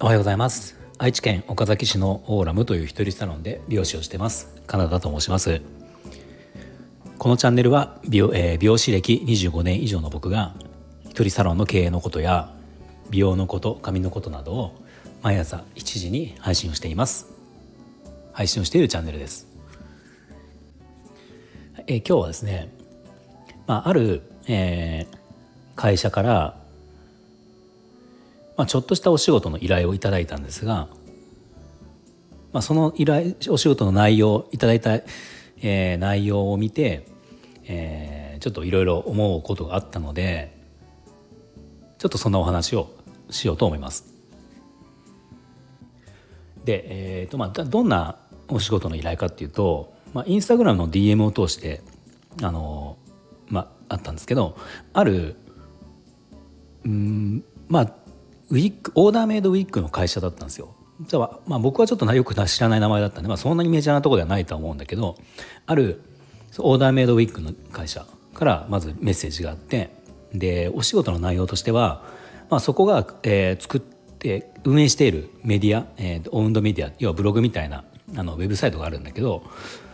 おはようございます。愛知県岡崎市のオーラムという一人サロンで美容師をしてます。カナダと申します。このチャンネルは美容,、えー、美容師歴25年以上の僕が一人サロンの経営のことや美容のこと髪のことなどを毎朝1時に配信をしています。配信をしているチャンネルです、えー、今日はですね、まあ、ある、えー、会社からまあ、ちょっとしたお仕事の依頼をいただいたんですが、まあ、その依頼お仕事の内容いただいた、えー、内容を見て、えー、ちょっといろいろ思うことがあったのでちょっとそんなお話をしようと思います。で、えーとまあ、どんなお仕事の依頼かっていうと、まあ、インスタグラムの DM を通してあの、あ、ったんですけどあるうんまあウィッグオーダーメイドウィッグの会社だったんですよ。じゃあ、まあ、僕はちょっとよく知らない名前だったんで、まあ、そんなにメジャーなところではないと思うんだけどあるオーダーメイドウィッグの会社からまずメッセージがあってでお仕事の内容としては、まあ、そこが、えー、作って運営しているメディア、えー、オウンドメディア要はブログみたいなあのウェブサイトがあるんだけど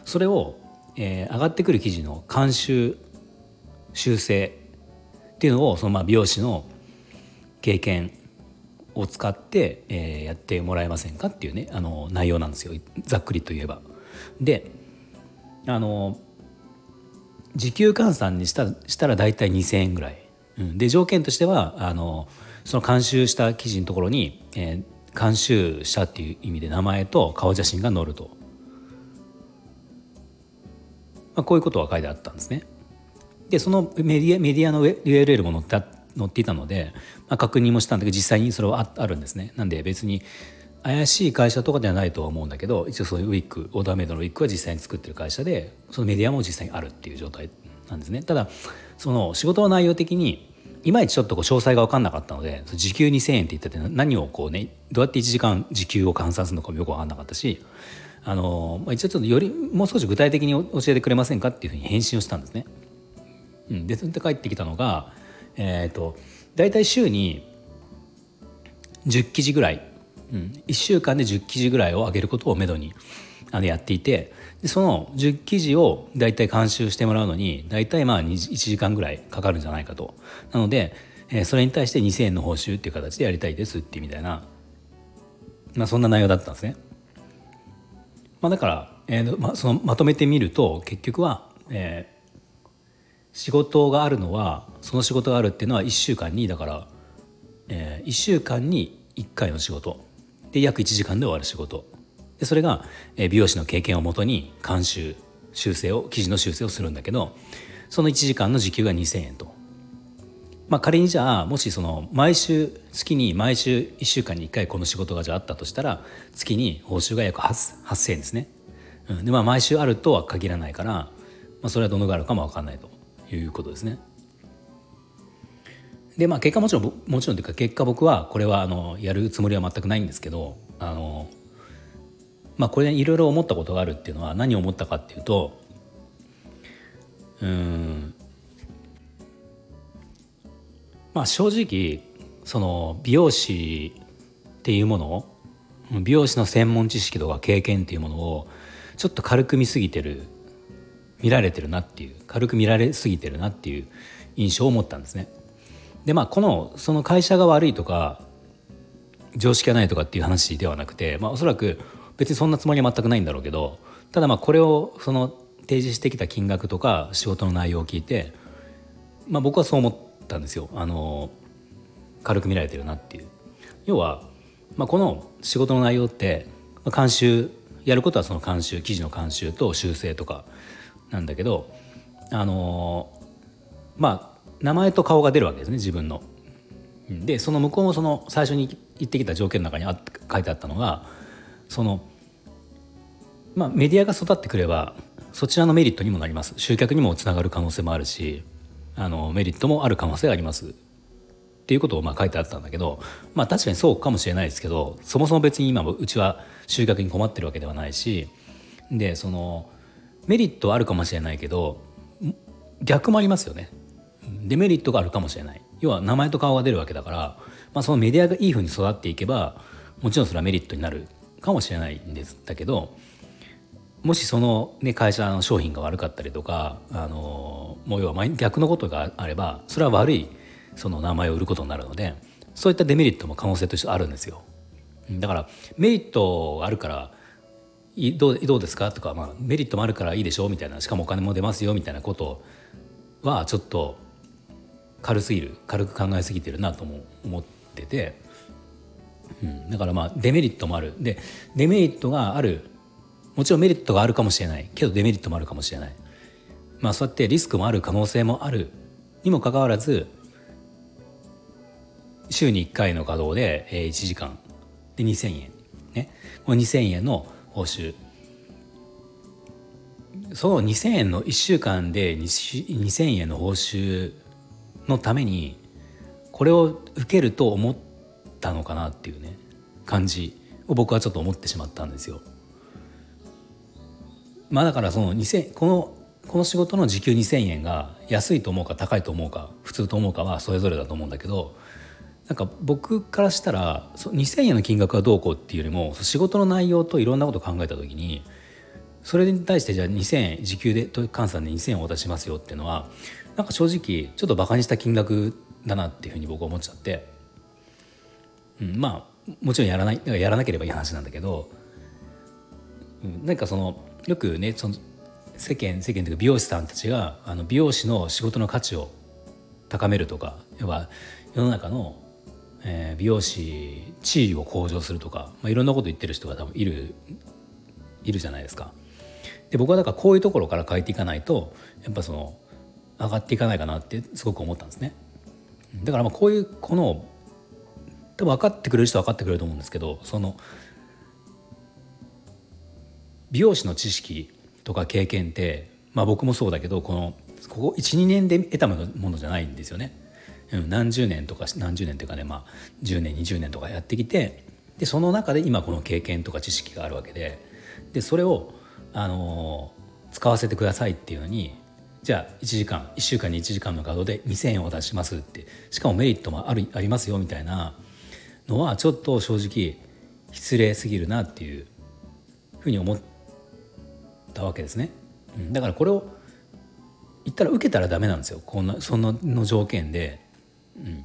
それを、えー、上がってくる記事の監修修正っていうのをそのまあ美容師の経験を使って、えー、やってもらえませんかっていうねあの内容なんですよざっくりと言えば。であの時給換算にしたしたら大体2,000円ぐらい、うん、で条件としてはあのその監修した記事のところに、えー、監修したっていう意味で名前と顔写真が載ると、まあ、こういうことが書いてあったんですね。でそのメディアメディアの URL も載って載っていたので、まあ、確認もしたんだけど実際にそれはああるんですねなんで別に怪しい会社とかではないとは思うんだけど一応そういうウィッグオーダーメイドのウィッグは実際に作ってる会社でそのメディアも実際にあるっていう状態なんですねただその仕事の内容的にいまいちちょっとこう詳細が分かんなかったので時給2,000円って言ってて何をこうねどうやって1時間時給を換算するのかもよく分かんなかったしあの、まあ、一応ちょっとよりもう少し具体的に教えてくれませんかっていうふうに返信をしたんですね。うん、でそれで帰ってきたのがえっ、ー、と大体週に10記事ぐらい、うん、1週間で10記事ぐらいを上げることをめどにあのやっていてでその10記事を大体監修してもらうのに大体まあ1時間ぐらいかかるんじゃないかと。なので、えー、それに対して2,000円の報酬っていう形でやりたいですってみたいな、まあ、そんな内容だったんですね。まあ、だから、えーまあ、そのまとめてみると結局は、え仕事があるのはその仕事があるっていうのは1週間にだから、えー、1週間に1回の仕事で約1時間で終わる仕事でそれが、えー、美容師の経験をもとに監修修正を記事の修正をするんだけどその1時間の時給が2,000円と。まあ、仮にじゃあもしその毎週月に毎週1週間に1回この仕事がじゃあったとしたら月に報酬が約8,000円ですね。うん、でまあ毎週あるとは限らないから、まあ、それはどのぐらいあるかも分かんないと。いうことですね。でまあ結果もちろんもちろんというか結果僕はこれはあのやるつもりは全くないんですけどあのまあこれいろいろ思ったことがあるっていうのは何を思ったかっていうとうんまあ正直その美容師っていうものを美容師の専門知識とか経験っていうものをちょっと軽く見すぎてる見られてるなっていう軽く見られすぎてるなっていう印象を持ったんですね。でまあこのその会社が悪いとか常識がないとかっていう話ではなくて、まあ、おそらく別にそんなつもりは全くないんだろうけどただまあこれをその提示してきた金額とか仕事の内容を聞いて、まあ、僕はそう思ったんですよあの軽く見られてるなっていう。要は、まあ、この仕事の内容って、監修やることはその監修記事の監修と修正とかなんだけどあのまあ名前と顔が出るわけですね自分の。でその向こうもその最初に言ってきた条件の中にあ書いてあったのがそのまあメディアが育ってくればそちらのメリットにもなります集客にもつながる可能性もあるしあのメリットもある可能性がありますっていうことをまあ書いてあったんだけどまあ確かにそうかもしれないですけどそもそも別に今うちは集客に困ってるわけではないしでそのメリットあるかもしれないけど逆もありますよねデメリットがあるかもしれない要は名前と顔が出るわけだから、まあ、そのメディアがいいふうに育っていけばもちろんそれはメリットになるかもしれないんですだけどもしその、ね、会社の商品が悪かったりとかあのもう要は逆のことがあればそれは悪いその名前を売ることになるのでそういったデメリットも可能性としてあるんですよ。だからメリットがあるからどうどうですか？とか、まあ、メリットもあるからいいでしょ？みたいなしかもお金も出ますよみたいなことはちょっと軽すぎる軽く考えすぎてるなとも思ってて、うん、だからまあデメリットもある。でデメリットがある。もちろんメリットがあるかもしれない。けどデメリットもあるかもしれない。まあそうやってリスクもある可能性もある。にもかかわらず週に1回の稼働で1時間。で2,000円。ね。この2,000円の報酬その2,000円の1週間で2,000円の報酬のためにこれを受けると思ったのかなっていうね感じを僕はちょっと思ってしまったんですよ。まあだからその2000このこの仕事の時給2,000円が安いと思うか高いと思うか普通と思うかはそれぞれだと思うんだけどなんか僕からしたら2,000円の金額がどうこうっていうよりも仕事の内容といろんなことを考えた時にそれに対してじゃあ2,000円時給で換算で2,000円お渡しますよっていうのはなんか正直ちょっとバカにした金額だなっていうふうに僕は思っちゃって、うん、まあもちろんやらないやらなければいい話なんだけど、うん、なんかそのよくねその世間世間というか美容師さんたちがあの美容師の仕事の価値を高めるとか要は世の中の、えー、美容師地位を向上するとか、まあ、いろんなこと言ってる人が多分いるいるじゃないですか。で僕はだからこういうところから変えていかないとやっぱその上がっていかないかなってすごく思ったんですね。だからまあこういうこの多分分かってくれる人は分かってくれると思うんですけどその美容師の知識とか経験って、まあ、僕もそうだけどこのここ12年で得たものじゃないんですよね。何十年とか何十年というかね、まあ、10年20年とかやってきてでその中で今この経験とか知識があるわけででそれを、あのー、使わせてくださいっていうのにじゃあ1時間1週間に1時間の稼働で2,000円を出しますってしかもメリットもあるありますよみたいなのはちょっと正直失礼すぎるなっていうふうに思ったわけですね。うん、だからこれを言ったら受けたらダメなんですよこんなそのの条件で、うん、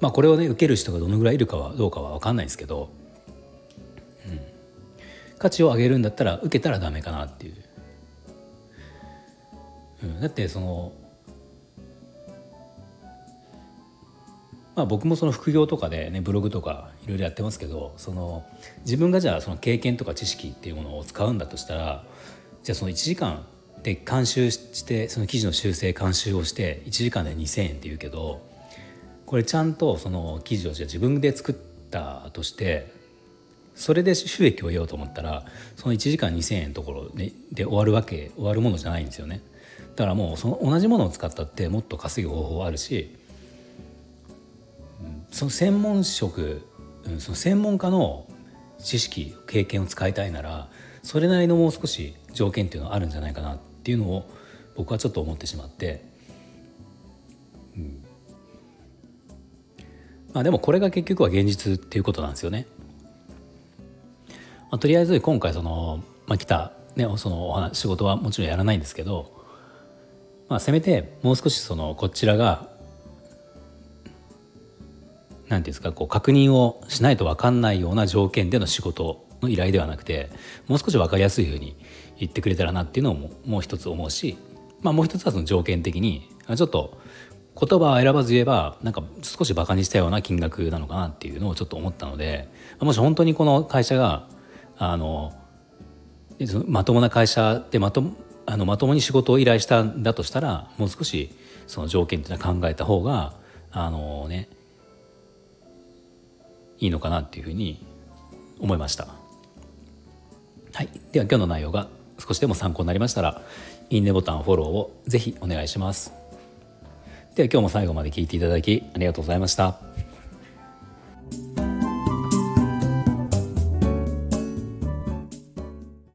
まあこれをね受ける人がどのぐらいいるかはどうかは分かんないですけど、うん、価値を上げるんだったら受けたらダメかなっていう。うん、だってそのまあ僕もその副業とかでねブログとかいろいろやってますけどその自分がじゃあその経験とか知識っていうものを使うんだとしたらじゃあその1時間で監修してその記事の修正監修をして1時間で2,000円っていうけどこれちゃんとその記事をじゃ自分で作ったとしてそれで収益を得ようと思ったらその1時間2,000円のところでで終わるわけ終わるものじゃないんですよね。だからもうその同じものを使ったってもっと稼ぐ方法あるしその専門職その専門家の知識経験を使いたいならそれなりのもう少し条件っていうのはあるんじゃないかなってっていうのを僕はちょっと思ってしまって、うん、まあでもこれが結局は現実っていうことなんですよね。まあ、とりあえず今回その、まあ、来た、ね、その仕事はもちろんやらないんですけどまあ、せめてもう少しそのこちらが何ていうんですかこう確認をしないと分かんないような条件での仕事の依頼ではなくてもう少し分かりやすいふうに言ってくれたらなっていうのももう一つ思うし、まあ、もう一つはその条件的にちょっと言葉を選ばず言えばなんか少しバカにしたような金額なのかなっていうのをちょっと思ったのでもし本当にこの会社があのまともな会社でまとあのまともに仕事を依頼したんだとしたらもう少しその条件っていうのは考えた方があのねいいのかなっていうふうに思いました。はい、では今日の内容が少しでも参考になりましたらいいねボタンフォローをぜひお願いします。では今日も最後まで聞いていただきありがとうございました。